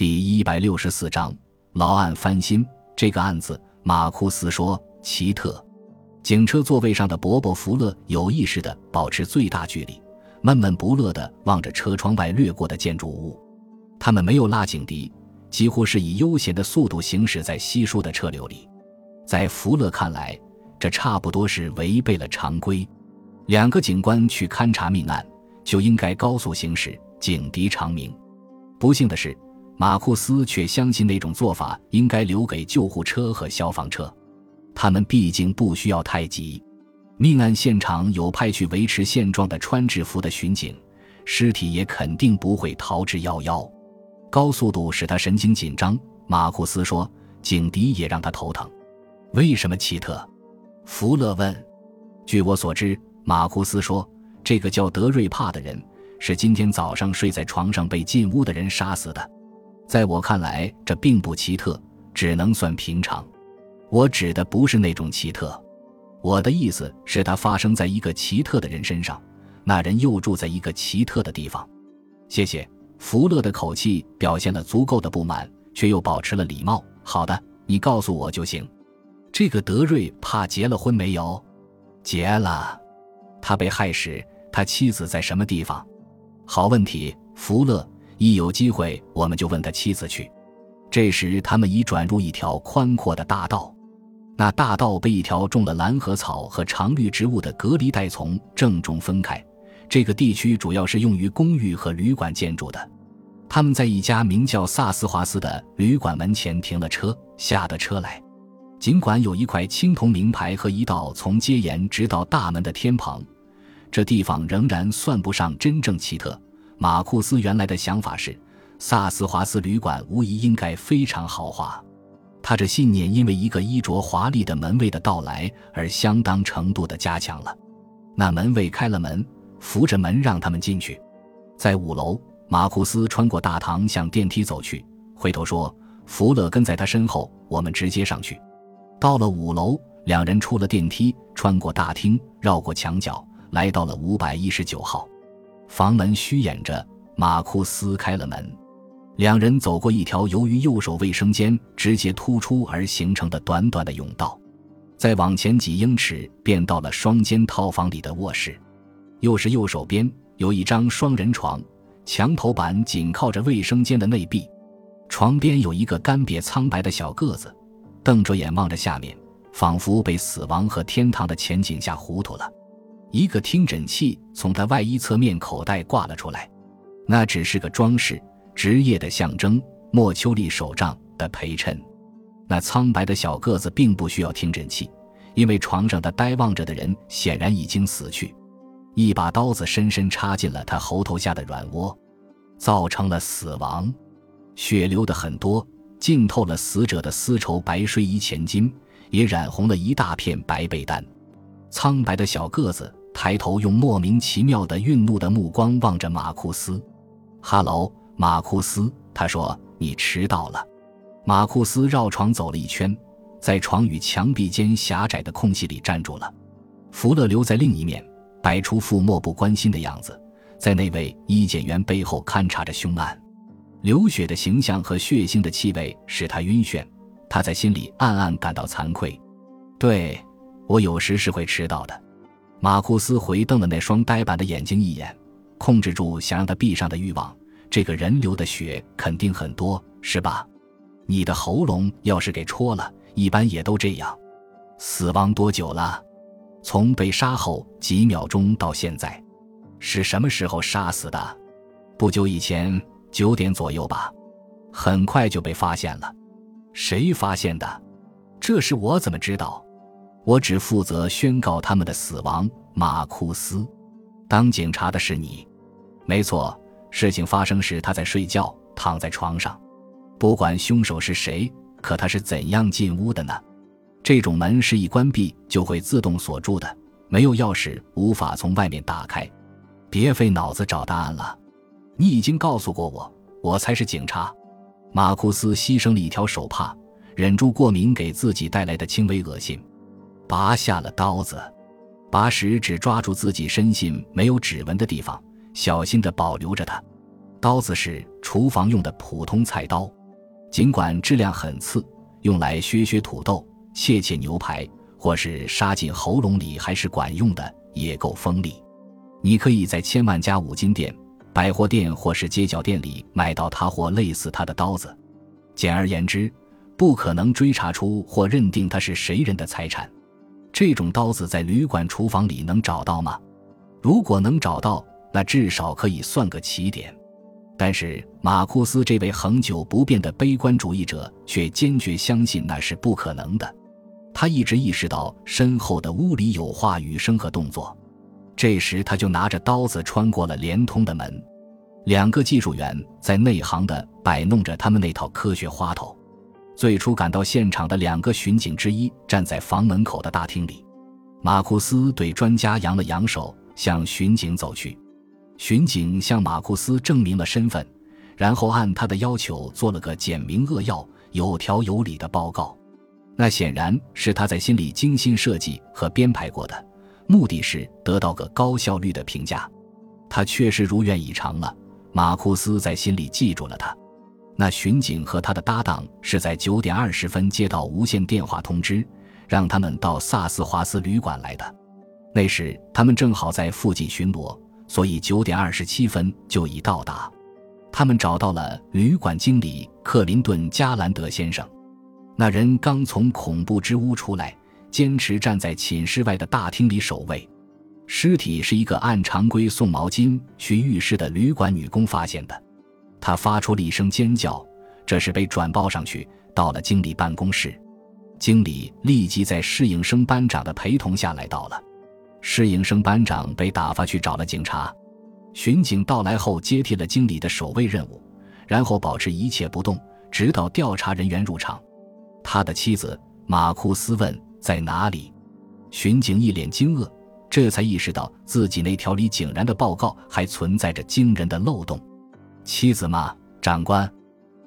第一百六十四章老案翻新。这个案子，马库斯说奇特。警车座位上的伯伯福勒有意识地保持最大距离，闷闷不乐地望着车窗外掠过的建筑物。他们没有拉警笛，几乎是以悠闲的速度行驶在稀疏的车流里。在福勒看来，这差不多是违背了常规。两个警官去勘察命案，就应该高速行驶，警笛长鸣。不幸的是。马库斯却相信那种做法应该留给救护车和消防车，他们毕竟不需要太急。命案现场有派去维持现状的穿制服的巡警，尸体也肯定不会逃之夭夭。高速度使他神经紧张，马库斯说，警笛也让他头疼。为什么奇特？福勒问。据我所知，马库斯说，这个叫德瑞帕的人是今天早上睡在床上被进屋的人杀死的。在我看来，这并不奇特，只能算平常。我指的不是那种奇特，我的意思是它发生在一个奇特的人身上，那人又住在一个奇特的地方。谢谢。福勒的口气表现了足够的不满，却又保持了礼貌。好的，你告诉我就行。这个德瑞怕结了婚没有？结了。他被害时，他妻子在什么地方？好问题，福勒。一有机会，我们就问他妻子去。这时，他们已转入一条宽阔的大道，那大道被一条种了蓝河草和常绿植物的隔离带从正中分开。这个地区主要是用于公寓和旅馆建筑的。他们在一家名叫萨斯华斯的旅馆门前停了车，下得车来。尽管有一块青铜名牌和一道从街沿直到大门的天棚，这地方仍然算不上真正奇特。马库斯原来的想法是，萨斯华斯旅馆无疑应该非常豪华。他这信念因为一个衣着华丽的门卫的到来而相当程度的加强了。那门卫开了门，扶着门让他们进去。在五楼，马库斯穿过大堂向电梯走去，回头说：“福勒跟在他身后，我们直接上去。”到了五楼，两人出了电梯，穿过大厅，绕过墙角，来到了五百一十九号。房门虚掩着，马库斯开了门，两人走过一条由于右手卫生间直接突出而形成的短短的甬道，再往前几英尺便到了双间套房里的卧室。又是右手边有一张双人床，墙头板紧靠着卫生间的内壁，床边有一个干瘪苍白的小个子，瞪着眼望着下面，仿佛被死亡和天堂的前景吓糊涂了。一个听诊器从他外衣侧面口袋挂了出来，那只是个装饰，职业的象征，莫秋丽手杖的陪衬。那苍白的小个子并不需要听诊器，因为床上的呆望着的人显然已经死去。一把刀子深深插进了他喉头下的软窝，造成了死亡，血流的很多，浸透了死者的丝绸白睡衣前襟，也染红了一大片白被单。苍白的小个子。抬头用莫名其妙的愠怒的目光望着马库斯，“哈喽，马库斯。”他说，“你迟到了。”马库斯绕床走了一圈，在床与墙壁间狭窄的空隙里站住了。福勒留在另一面，摆出副漠不关心的样子，在那位医检员背后勘察着凶案。流血的形象和血腥的气味使他晕眩，他在心里暗暗感到惭愧。对我有时是会迟到的。马库斯回瞪了那双呆板的眼睛一眼，控制住想让他闭上的欲望。这个人流的血肯定很多，是吧？你的喉咙要是给戳了，一般也都这样。死亡多久了？从被杀后几秒钟到现在。是什么时候杀死的？不久以前，九点左右吧。很快就被发现了。谁发现的？这事我怎么知道？我只负责宣告他们的死亡，马库斯。当警察的是你，没错。事情发生时他在睡觉，躺在床上。不管凶手是谁，可他是怎样进屋的呢？这种门是一关闭就会自动锁住的，没有钥匙无法从外面打开。别费脑子找答案了，你已经告诉过我，我才是警察。马库斯牺牲了一条手帕，忍住过敏给自己带来的轻微恶心。拔下了刀子，拔时只抓住自己深信没有指纹的地方，小心地保留着它。刀子是厨房用的普通菜刀，尽管质量很次，用来削削土豆、切切牛排，或是杀进喉咙里还是管用的，也够锋利。你可以在千万家五金店、百货店或是街角店里买到它或类似它的刀子。简而言之，不可能追查出或认定它是谁人的财产。这种刀子在旅馆厨房里能找到吗？如果能找到，那至少可以算个起点。但是马库斯这位恒久不变的悲观主义者却坚决相信那是不可能的。他一直意识到身后的屋里有话语声和动作。这时，他就拿着刀子穿过了连通的门。两个技术员在内行的摆弄着他们那套科学花头。最初赶到现场的两个巡警之一站在房门口的大厅里。马库斯对专家扬了扬手，向巡警走去。巡警向马库斯证明了身份，然后按他的要求做了个简明扼要、有条有理的报告。那显然是他在心里精心设计和编排过的，目的是得到个高效率的评价。他确实如愿以偿了。马库斯在心里记住了他。那巡警和他的搭档是在九点二十分接到无线电话通知，让他们到萨斯华斯旅馆来的。那时他们正好在附近巡逻，所以九点二十七分就已到达。他们找到了旅馆经理克林顿·加兰德先生。那人刚从恐怖之屋出来，坚持站在寝室外的大厅里守卫。尸体是一个按常规送毛巾去浴室的旅馆女工发现的。他发出了一声尖叫，这是被转报上去，到了经理办公室。经理立即在侍应生班长的陪同下来到了。侍应生班长被打发去找了警察。巡警到来后接替了经理的守卫任务，然后保持一切不动，直到调查人员入场。他的妻子马库斯问在哪里。巡警一脸惊愕，这才意识到自己那条理井然的报告还存在着惊人的漏洞。妻子吗，长官？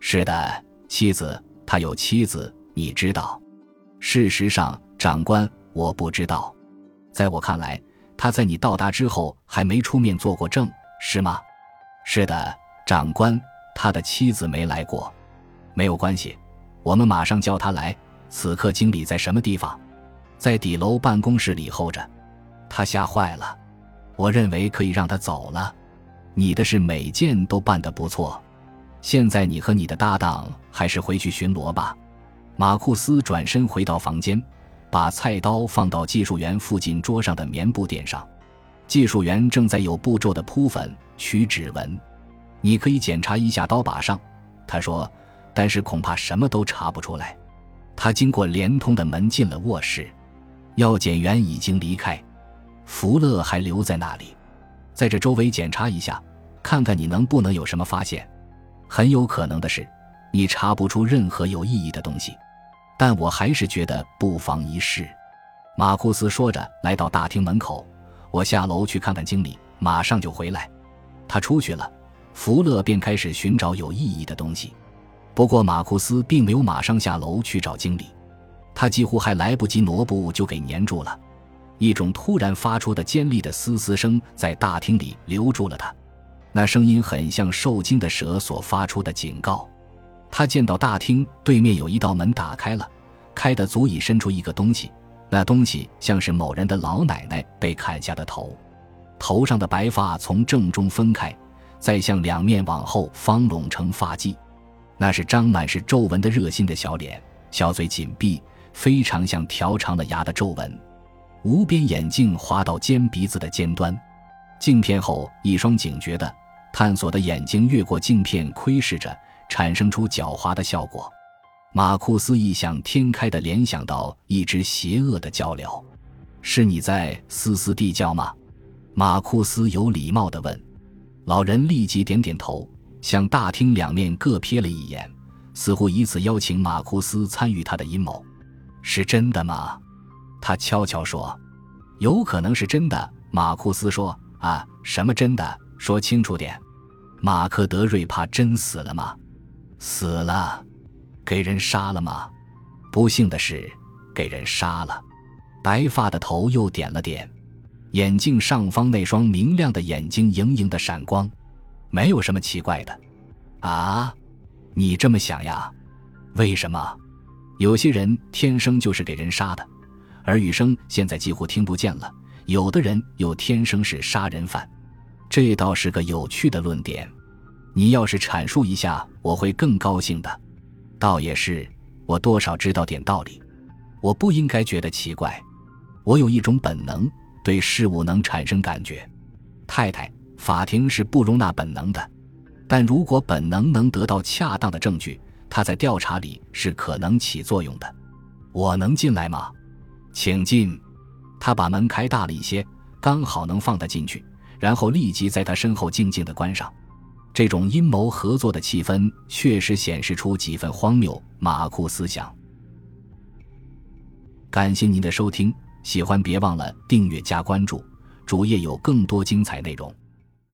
是的，妻子。他有妻子，你知道。事实上，长官，我不知道。在我看来，他在你到达之后还没出面做过证，是吗？是的，长官。他的妻子没来过。没有关系，我们马上叫他来。此刻经理在什么地方？在底楼办公室里候着。他吓坏了。我认为可以让他走了。你的事每件都办得不错，现在你和你的搭档还是回去巡逻吧。马库斯转身回到房间，把菜刀放到技术员附近桌上的棉布垫上。技术员正在有步骤地铺粉、取指纹。你可以检查一下刀把上，他说，但是恐怕什么都查不出来。他经过连通的门进了卧室，药检员已经离开，福勒还留在那里，在这周围检查一下。看看你能不能有什么发现，很有可能的是，你查不出任何有意义的东西，但我还是觉得不妨一试。马库斯说着，来到大厅门口，我下楼去看看经理，马上就回来。他出去了，福勒便开始寻找有意义的东西。不过马库斯并没有马上下楼去找经理，他几乎还来不及挪步就给粘住了。一种突然发出的尖利的嘶嘶声在大厅里留住了他。那声音很像受惊的蛇所发出的警告。他见到大厅对面有一道门打开了，开得足以伸出一个东西。那东西像是某人的老奶奶被砍下的头，头上的白发从正中分开，再向两面往后方拢成发髻。那是张满是皱纹的热心的小脸，小嘴紧闭，非常像条长了牙的皱纹。无边眼镜滑到尖鼻子的尖端。镜片后，一双警觉的、探索的眼睛越过镜片窥视着，产生出狡猾的效果。马库斯异想天开地联想到一只邪恶的鹪鹩。是你在嘶嘶地叫吗？马库斯有礼貌地问。老人立即点点头，向大厅两面各瞥了一眼，似乎以此邀请马库斯参与他的阴谋。是真的吗？他悄悄说。有可能是真的。马库斯说。啊，什么真的？说清楚点。马克德瑞帕真死了吗？死了。给人杀了吗？不幸的是，给人杀了。白发的头又点了点，眼镜上方那双明亮的眼睛盈盈的闪光。没有什么奇怪的。啊，你这么想呀？为什么？有些人天生就是给人杀的，而雨声现在几乎听不见了。有的人又天生是杀人犯，这倒是个有趣的论点。你要是阐述一下，我会更高兴的。倒也是，我多少知道点道理。我不应该觉得奇怪。我有一种本能，对事物能产生感觉。太太，法庭是不容纳本能的，但如果本能能得到恰当的证据，它在调查里是可能起作用的。我能进来吗？请进。他把门开大了一些，刚好能放他进去，然后立即在他身后静静的关上。这种阴谋合作的气氛确实显示出几分荒谬。马库思想。感谢您的收听，喜欢别忘了订阅加关注，主页有更多精彩内容。